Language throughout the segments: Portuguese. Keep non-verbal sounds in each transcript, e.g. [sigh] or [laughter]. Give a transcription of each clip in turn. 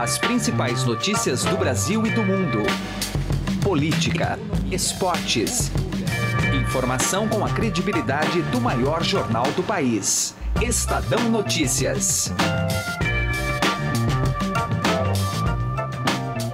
As principais notícias do Brasil e do mundo. Política, esportes. Informação com a credibilidade do maior jornal do país. Estadão Notícias.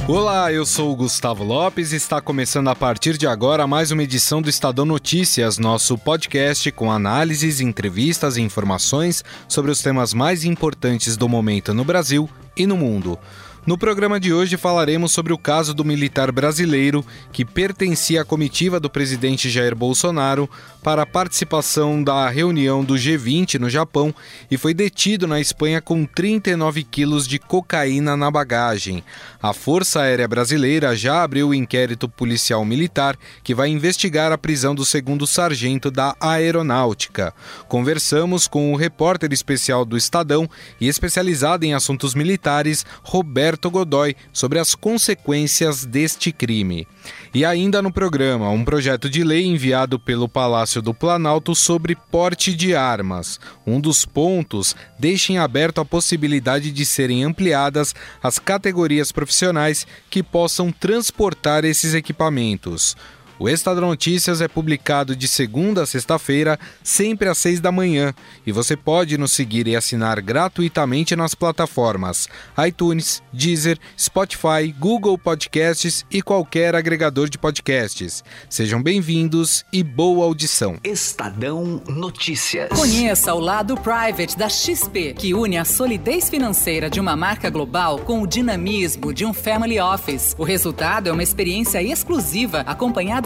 Olá, eu sou o Gustavo Lopes e está começando a partir de agora mais uma edição do Estadão Notícias, nosso podcast com análises, entrevistas e informações sobre os temas mais importantes do momento no Brasil e no mundo. No programa de hoje falaremos sobre o caso do militar brasileiro que pertencia à comitiva do presidente Jair Bolsonaro para a participação da reunião do G20 no Japão e foi detido na Espanha com 39 quilos de cocaína na bagagem. A Força Aérea Brasileira já abriu o inquérito policial militar que vai investigar a prisão do segundo sargento da Aeronáutica. Conversamos com o repórter especial do Estadão e especializado em assuntos militares, Roberto Roberto Godoy sobre as consequências deste crime. E ainda no programa, um projeto de lei enviado pelo Palácio do Planalto sobre porte de armas. Um dos pontos deixa em aberto a possibilidade de serem ampliadas as categorias profissionais que possam transportar esses equipamentos. O Estadão Notícias é publicado de segunda a sexta-feira, sempre às seis da manhã, e você pode nos seguir e assinar gratuitamente nas plataformas iTunes, Deezer, Spotify, Google Podcasts e qualquer agregador de podcasts. Sejam bem-vindos e boa audição. Estadão Notícias. Conheça o lado private da XP, que une a solidez financeira de uma marca global com o dinamismo de um family office. O resultado é uma experiência exclusiva acompanhada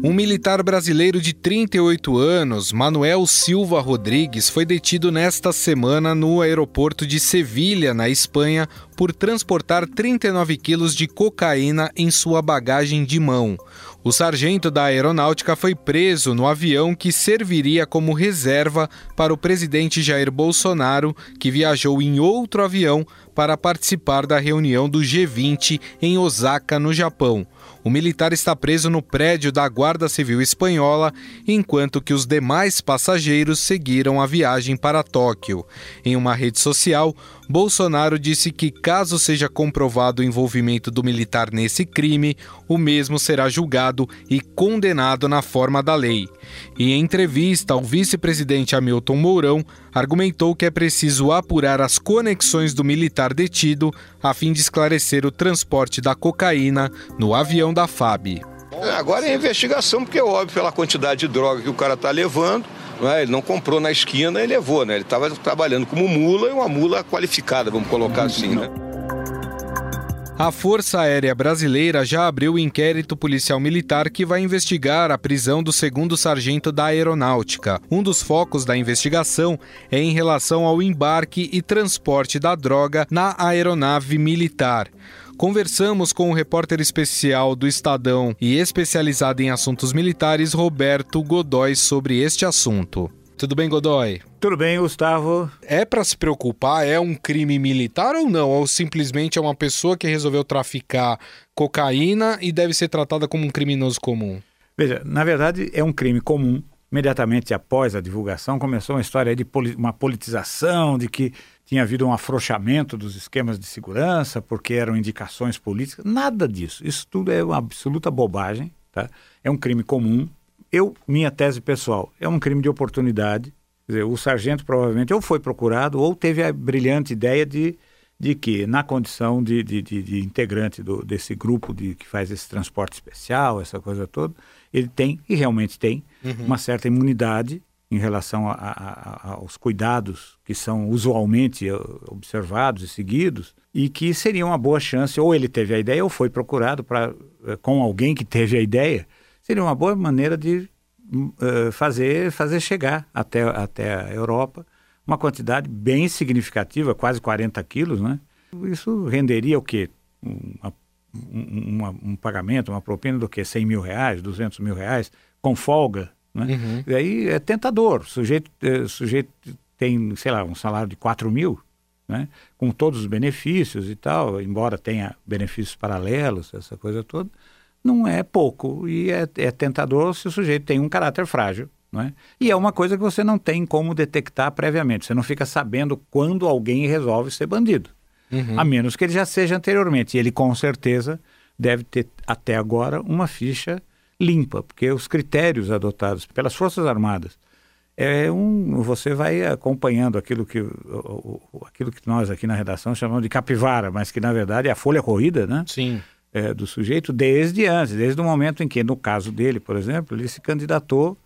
Um militar brasileiro de 38 anos, Manuel Silva Rodrigues, foi detido nesta semana no aeroporto de Sevilha, na Espanha, por transportar 39 quilos de cocaína em sua bagagem de mão. O sargento da aeronáutica foi preso no avião que serviria como reserva para o presidente Jair Bolsonaro, que viajou em outro avião para participar da reunião do G20 em Osaka, no Japão. O militar está preso no prédio da Guarda Civil Espanhola, enquanto que os demais passageiros seguiram a viagem para Tóquio. Em uma rede social, Bolsonaro disse que, caso seja comprovado o envolvimento do militar nesse crime, o mesmo será julgado e condenado na forma da lei. Em entrevista ao vice-presidente Hamilton Mourão, argumentou que é preciso apurar as conexões do militar detido a fim de esclarecer o transporte da cocaína no avião da FAB. Agora é investigação, porque é óbvio pela quantidade de droga que o cara está levando. É? Ele não comprou na esquina e levou, né? Ele estava trabalhando como mula e uma mula qualificada, vamos colocar assim, né? A Força Aérea Brasileira já abriu o inquérito policial militar que vai investigar a prisão do segundo sargento da Aeronáutica. Um dos focos da investigação é em relação ao embarque e transporte da droga na aeronave militar. Conversamos com o repórter especial do Estadão e especializado em assuntos militares, Roberto Godoy, sobre este assunto. Tudo bem, Godoy? Tudo bem, Gustavo. É para se preocupar? É um crime militar ou não? Ou simplesmente é uma pessoa que resolveu traficar cocaína e deve ser tratada como um criminoso comum? Veja, na verdade é um crime comum. Imediatamente após a divulgação começou uma história de uma politização, de que tinha havido um afrouxamento dos esquemas de segurança porque eram indicações políticas. Nada disso. Isso tudo é uma absoluta bobagem. Tá? É um crime comum eu, minha tese pessoal, é um crime de oportunidade. Quer dizer, o sargento provavelmente ou foi procurado ou teve a brilhante ideia de, de que, na condição de, de, de, de integrante do, desse grupo de, que faz esse transporte especial, essa coisa toda, ele tem, e realmente tem, uhum. uma certa imunidade em relação a, a, a, aos cuidados que são usualmente eh, observados e seguidos, e que seria uma boa chance, ou ele teve a ideia, ou foi procurado pra, eh, com alguém que teve a ideia, seria uma boa maneira de uh, fazer, fazer chegar até, até a Europa uma quantidade bem significativa, quase 40 quilos, né? Isso renderia o quê? Uma, uma, um pagamento, uma propina do quê? 100 mil reais, 200 mil reais, com folga, né? Uhum. E aí é tentador. O sujeito, eh, sujeito tem, sei lá, um salário de 4 mil, né? com todos os benefícios e tal, embora tenha benefícios paralelos, essa coisa toda, não é pouco. E é, é tentador se o sujeito tem um caráter frágil. Não é? E é uma coisa que você não tem como detectar previamente. Você não fica sabendo quando alguém resolve ser bandido. Uhum. A menos que ele já seja anteriormente. E ele com certeza deve ter até agora uma ficha limpa, porque os critérios adotados pelas Forças Armadas é um você vai acompanhando aquilo que aquilo que nós aqui na redação chamamos de capivara, mas que na verdade é a folha corrida, né? Sim. É, do sujeito desde antes, desde o momento em que, no caso dele, por exemplo, ele se candidatou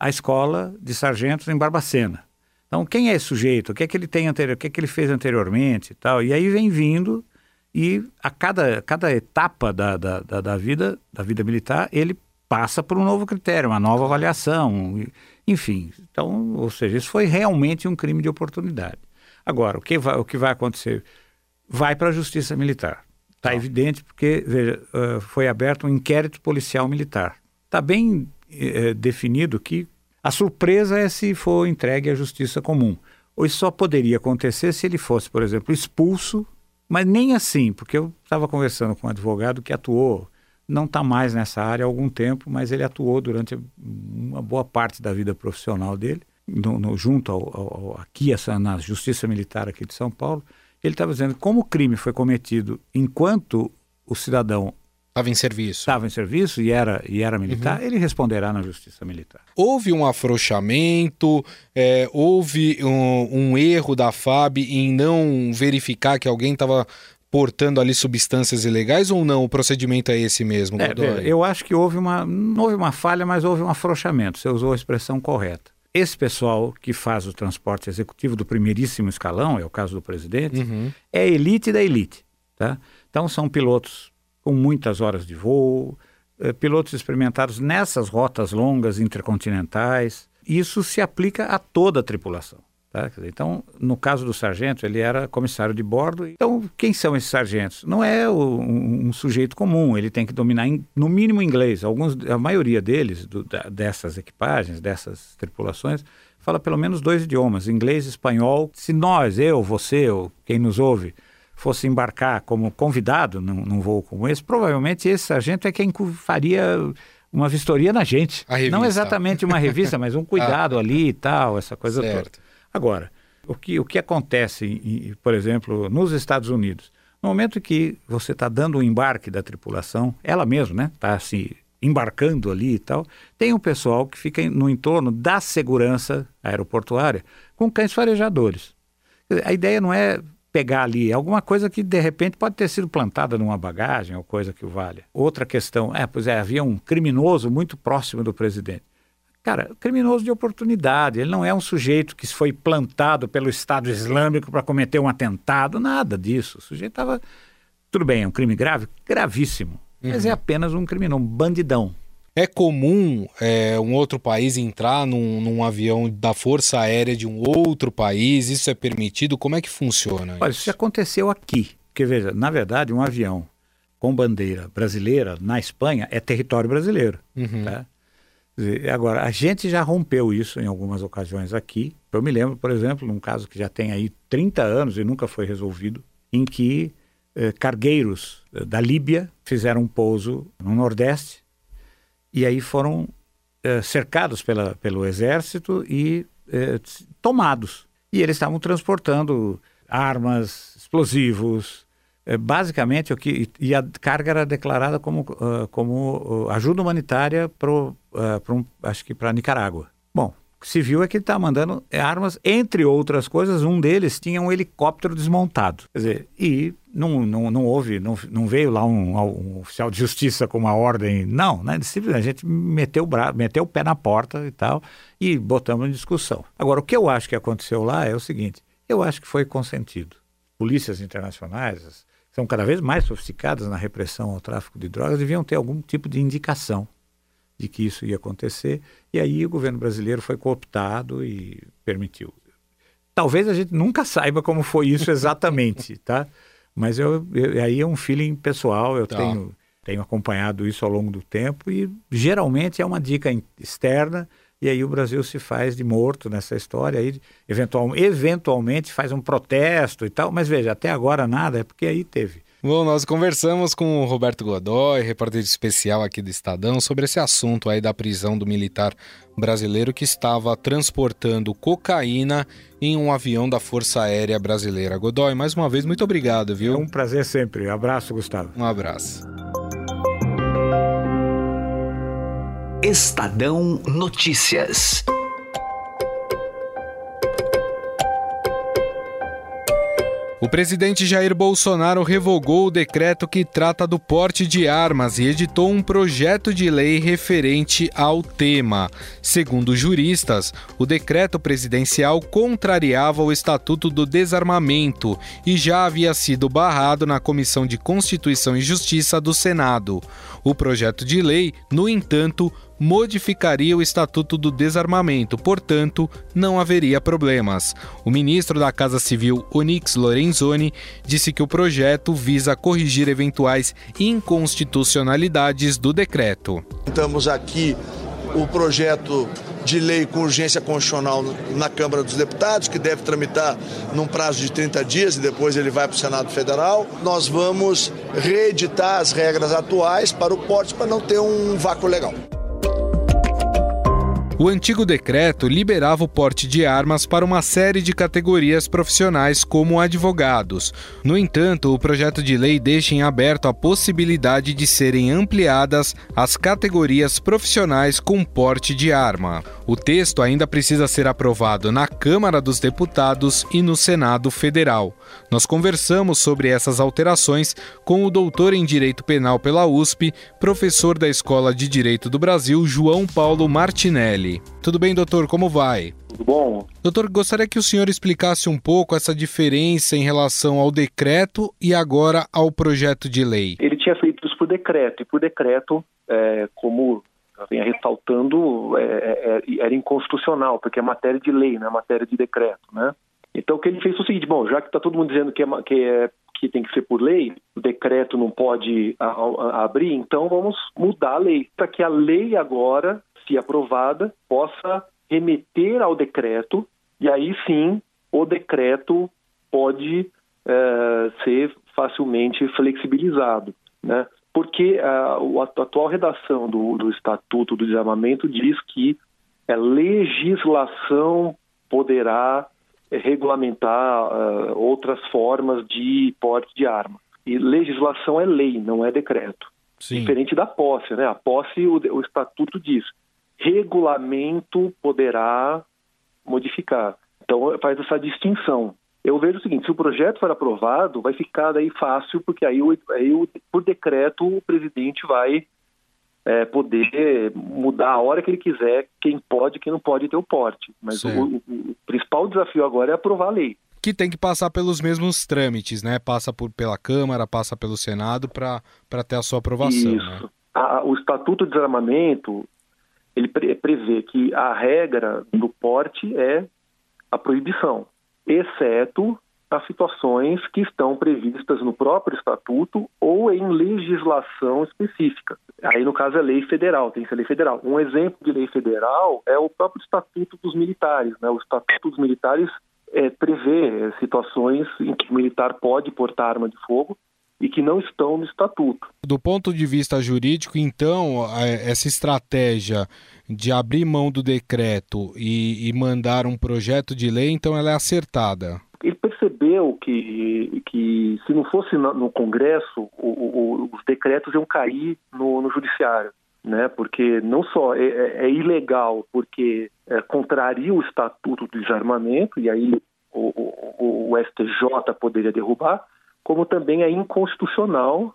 à escola de sargentos em Barbacena. Então, quem é esse sujeito? O que é que ele tem anterior? O que é que ele fez anteriormente e tal? E aí vem vindo e a cada, cada etapa da, da, da, da vida da vida militar ele passa por um novo critério, uma nova avaliação, enfim. Então, ou seja, isso foi realmente um crime de oportunidade. Agora, o que vai, o que vai acontecer? Vai para a justiça militar. Está evidente porque, veja, uh, foi aberto um inquérito policial militar. Está bem uh, definido que a surpresa é se for entregue à justiça comum. Ou isso só poderia acontecer se ele fosse, por exemplo, expulso, mas nem assim, porque eu estava conversando com um advogado que atuou não está mais nessa área há algum tempo, mas ele atuou durante uma boa parte da vida profissional dele, no, no, junto ao, ao, aqui essa, na Justiça Militar aqui de São Paulo. Ele estava dizendo como o crime foi cometido enquanto o cidadão Estava em serviço. Estava em serviço e era, e era militar, uhum. ele responderá na justiça militar. Houve um afrouxamento, é, houve um, um, erro da FAB em não verificar que alguém estava portando ali substâncias ilegais ou não? O procedimento é esse mesmo, é, Eu acho que houve uma, não houve uma falha, mas houve um afrouxamento. Você usou a expressão correta. Esse pessoal que faz o transporte executivo do primeiríssimo escalão, é o caso do presidente, uhum. é a elite da elite. Tá? Então são pilotos com muitas horas de voo, eh, pilotos experimentados nessas rotas longas intercontinentais. Isso se aplica a toda a tripulação. Tá? Então, no caso do sargento, ele era comissário de bordo. Então, quem são esses sargentos? Não é um, um, sujeito comum, ele tem que dominar, in, no mínimo, inglês. Alguns, a maioria deles, do, da, dessas equipagens, dessas tripulações, fala pelo menos dois idiomas, inglês e espanhol. Se nós, eu, você, ou quem nos ouve, fosse embarcar como convidado num, num voo como esse, provavelmente esse sargento é quem faria uma vistoria na gente. Não exatamente uma revista, mas um cuidado [laughs] ah, ali e tal, essa coisa certo. toda. Agora, o que, o que acontece, por exemplo, nos Estados Unidos? No momento que você está dando o embarque da tripulação, ela mesma, né, está se embarcando ali e tal, tem um pessoal que fica no entorno da segurança aeroportuária com cães farejadores. A ideia não é pegar ali alguma coisa que de repente pode ter sido plantada numa bagagem ou coisa que valha. Outra questão, é, pois é, havia um criminoso muito próximo do presidente. Cara, criminoso de oportunidade. Ele não é um sujeito que foi plantado pelo Estado Islâmico para cometer um atentado, nada disso. O sujeito estava. Tudo bem, é um crime grave? Gravíssimo. Uhum. Mas é apenas um criminoso, um bandidão. É comum é, um outro país entrar num, num, avião da Força Aérea de um outro país? Isso é permitido? Como é que funciona? Olha, isso, isso aconteceu aqui. Porque, veja, na verdade, um avião com bandeira brasileira na Espanha é território brasileiro. Uhum. Tá? Agora, a gente já rompeu isso em algumas ocasiões aqui. Eu me lembro, por exemplo, num caso que já tem aí 30 anos e nunca foi resolvido, em que eh, cargueiros eh, da Líbia fizeram um pouso no Nordeste e aí foram eh, cercados pela, pelo exército e eh, tomados. E eles estavam transportando armas, explosivos, é, basicamente o que e a carga era declarada como como ajuda humanitária para um, acho que para Nicarágua. Bom, se viu é que ele está mandando armas, entre outras coisas, um deles tinha um helicóptero desmontado. Quer dizer, e não, não, não houve, não, não veio lá um, um oficial de justiça com uma ordem, não, né? A gente meteu o, bra... meteu o pé na porta e tal, e botamos em discussão. Agora, o que eu acho que aconteceu lá é o seguinte: eu acho que foi consentido. Polícias internacionais, são cada vez mais sofisticadas na repressão ao tráfico de drogas, deviam ter algum tipo de indicação de que isso ia acontecer, e aí o governo brasileiro foi cooptado e permitiu. Talvez a gente nunca saiba como foi isso exatamente, [laughs] tá? Mas eu, eu, aí é um feeling pessoal, eu tá. tenho, tenho acompanhado isso ao longo do tempo e geralmente é uma dica externa e aí o Brasil se faz de morto nessa história, aí eventual, eventualmente faz um protesto e tal, mas veja, até agora nada, é porque aí teve. Bom, nós conversamos com o Roberto Godoy, repórter especial aqui do Estadão, sobre esse assunto aí da prisão do militar brasileiro que estava transportando cocaína em um avião da Força Aérea Brasileira. Godoy, mais uma vez, muito obrigado, viu? É um prazer sempre. Abraço, Gustavo. Um abraço. Estadão Notícias. O presidente Jair Bolsonaro revogou o decreto que trata do porte de armas e editou um projeto de lei referente ao tema. Segundo juristas, o decreto presidencial contrariava o Estatuto do Desarmamento e já havia sido barrado na Comissão de Constituição e Justiça do Senado. O projeto de lei, no entanto, modificaria o Estatuto do Desarmamento, portanto, não haveria problemas. O ministro da Casa Civil, Onix Lorenzoni, disse que o projeto visa corrigir eventuais inconstitucionalidades do decreto. Estamos aqui o projeto de lei com urgência constitucional na Câmara dos Deputados, que deve tramitar num prazo de 30 dias e depois ele vai para o Senado Federal. Nós vamos reeditar as regras atuais para o porte para não ter um vácuo legal. O antigo decreto liberava o porte de armas para uma série de categorias profissionais, como advogados. No entanto, o projeto de lei deixa em aberto a possibilidade de serem ampliadas as categorias profissionais com porte de arma. O texto ainda precisa ser aprovado na Câmara dos Deputados e no Senado Federal. Nós conversamos sobre essas alterações com o doutor em Direito Penal pela USP, professor da Escola de Direito do Brasil, João Paulo Martinelli. Tudo bem, doutor? Como vai? Tudo bom. Doutor, gostaria que o senhor explicasse um pouco essa diferença em relação ao decreto e agora ao projeto de lei. Ele tinha feito isso por decreto, e por decreto, é, como vinha ressaltando, é, é, é, era inconstitucional, porque é matéria de lei, não é matéria de decreto, né? Então o que ele fez foi o seguinte, bom, já que está todo mundo dizendo que, é, que, é, que tem que ser por lei, o decreto não pode a, a, abrir, então vamos mudar a lei, para que a lei agora se aprovada, possa remeter ao decreto, e aí sim o decreto pode é, ser facilmente flexibilizado. Né? Porque a, a atual redação do, do Estatuto do Desarmamento diz que a legislação poderá regulamentar uh, outras formas de porte de arma. E legislação é lei, não é decreto. Sim. Diferente da posse, né? A posse, o, o estatuto diz, regulamento poderá modificar. Então faz essa distinção. Eu vejo o seguinte: se o projeto for aprovado, vai ficar daí fácil, porque aí, aí por decreto o presidente vai é, poder mudar a hora que ele quiser quem pode quem não pode ter o porte. Mas o, o, o, principal desafio agora é aprovar a lei. Que tem que passar pelos mesmos trâmites, né? Passa por, pela Câmara, passa pelo Senado para ter a sua aprovação. Isso. Né? A, o Estatuto de Desarmamento ele prevê que a regra do porte é a proibição, exceto as situações que estão previstas no próprio estatuto ou em legislação específica. Aí, no caso, é lei federal, tem que ser lei federal. Um exemplo de lei federal é o próprio Estatuto dos Militares. Né? O Estatuto dos Militares é, prevê situações em que o militar pode portar arma de fogo e que não estão no estatuto. Do ponto de vista jurídico, então, essa estratégia de abrir mão do decreto e, e mandar um projeto de lei, então ela é acertada. Ele percebeu que, que se não fosse no Congresso, o, o, os decretos iam cair no, no Judiciário. Né? Porque não só é, é, é ilegal, porque é, contraria o Estatuto do Desarmamento, e aí o, o, o STJ poderia derrubar, como também é inconstitucional,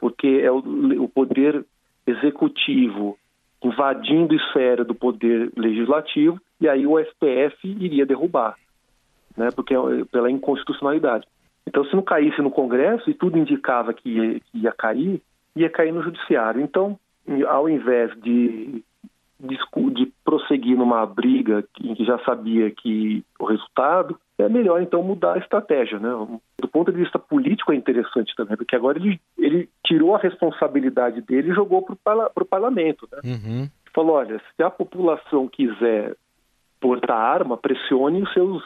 porque é o, o poder executivo invadindo esfera do poder legislativo, e aí o STF iria derrubar, né, porque é pela inconstitucionalidade. Então, se não caísse no Congresso, e tudo indicava que ia, que ia cair, ia cair no Judiciário. Então, ao invés de, de, prosseguir numa briga em que já sabia que o resultado, é melhor então mudar a estratégia, né? Do ponto de vista político é interessante também, porque agora ele, ele tirou a responsabilidade dele e jogou para o parlamento, né? Uhum. Falou, olha, se a população quiser portar arma, pressione os seus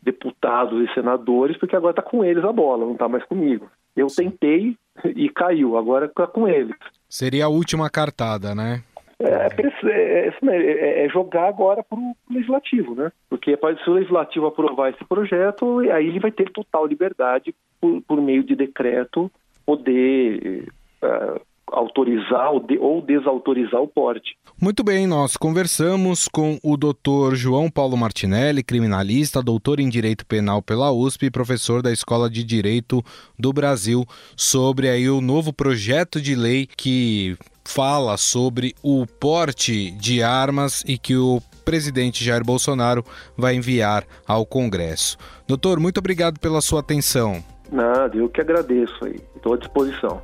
deputados e senadores, porque agora está com eles a bola, não está mais comigo. Eu Sim. tentei e caiu, agora está com eles. Seria a última cartada, né? É, é, é, é jogar agora para o legislativo, né? Porque se o legislativo aprovar esse projeto, aí ele vai ter total liberdade, por, por meio de decreto, poder uh, autorizar ou, de, ou desautorizar o porte. Muito bem, nós conversamos com o doutor João Paulo Martinelli, criminalista, doutor em Direito Penal pela USP e professor da Escola de Direito do Brasil, sobre aí o novo projeto de lei que fala sobre o porte de armas e que o presidente Jair Bolsonaro vai enviar ao Congresso. Doutor, muito obrigado pela sua atenção. Nada, eu que agradeço aí. Estou à disposição.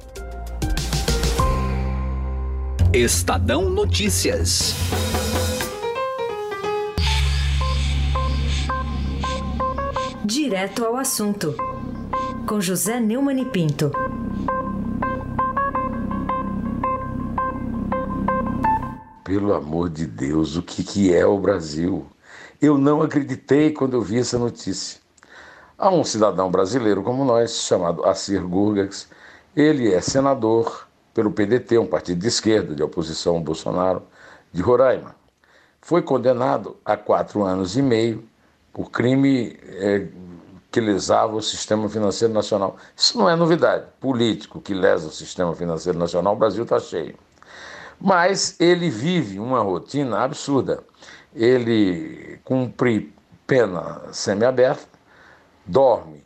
Estadão Notícias. Direto ao assunto. Com José Neumann e Pinto. Pelo amor de Deus, o que, que é o Brasil? Eu não acreditei quando eu vi essa notícia. Há um cidadão brasileiro como nós, chamado Assir Gurgax. Ele é senador, pelo PDT, um partido de esquerda de oposição ao Bolsonaro, de Roraima. Foi condenado a quatro anos e meio por crime é, que lesava o sistema financeiro nacional. Isso não é novidade. Político que lesa o sistema financeiro nacional, o Brasil está cheio. Mas ele vive uma rotina absurda. Ele cumpre pena semiaberta, dorme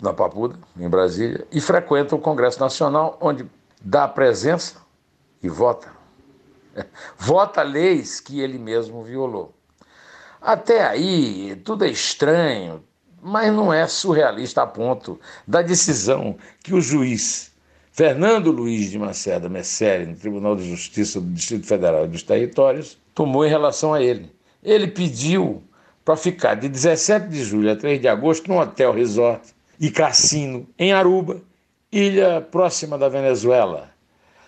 na Papuda, em Brasília, e frequenta o Congresso Nacional, onde dá presença e vota. [laughs] Vota leis que ele mesmo violou. Até aí, tudo é estranho, mas não é surrealista a ponto da decisão que o juiz Fernando Luiz de Macedo Messere, no Tribunal de Justiça do Distrito Federal e dos Territórios, tomou em relação a ele. Ele pediu para ficar de 17 de julho a 3 de agosto num hotel resort e cassino em Aruba ilha próxima da Venezuela.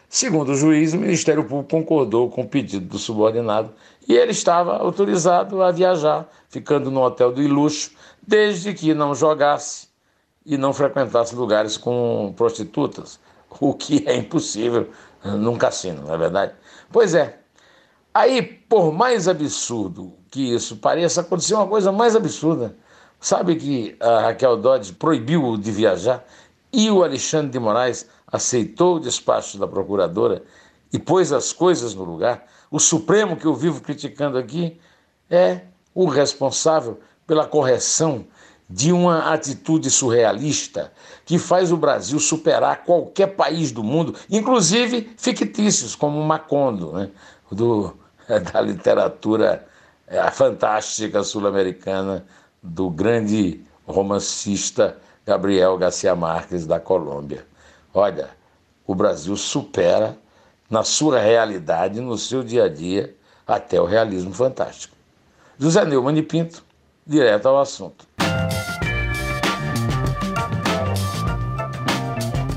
Segundo o juiz, o Ministério Público concordou com o pedido do subordinado e ele estava autorizado a viajar, ficando no hotel do Iluxo, desde que não jogasse e não frequentasse lugares com prostitutas, [laughs] o que é impossível num cassino, não é verdade? Pois é. Aí, por mais absurdo que isso pareça, aconteceu uma coisa mais absurda. Sabe que a Raquel Dodge proibiu de viajar e o Alexandre de Moraes aceitou o despacho da procuradora e pôs as coisas no lugar. O Supremo, que eu vivo criticando aqui, é o responsável pela correção de uma atitude surrealista que faz o Brasil superar qualquer país do mundo, inclusive fictícios, como Macondo, né? do, [laughs] da literatura é, fantástica sul-americana, do grande romancista Gabriel Garcia Marques, da Colômbia. Olha, o Brasil supera na sua realidade, no seu dia a dia, até o realismo fantástico. José Neumann e Pinto, direto ao assunto.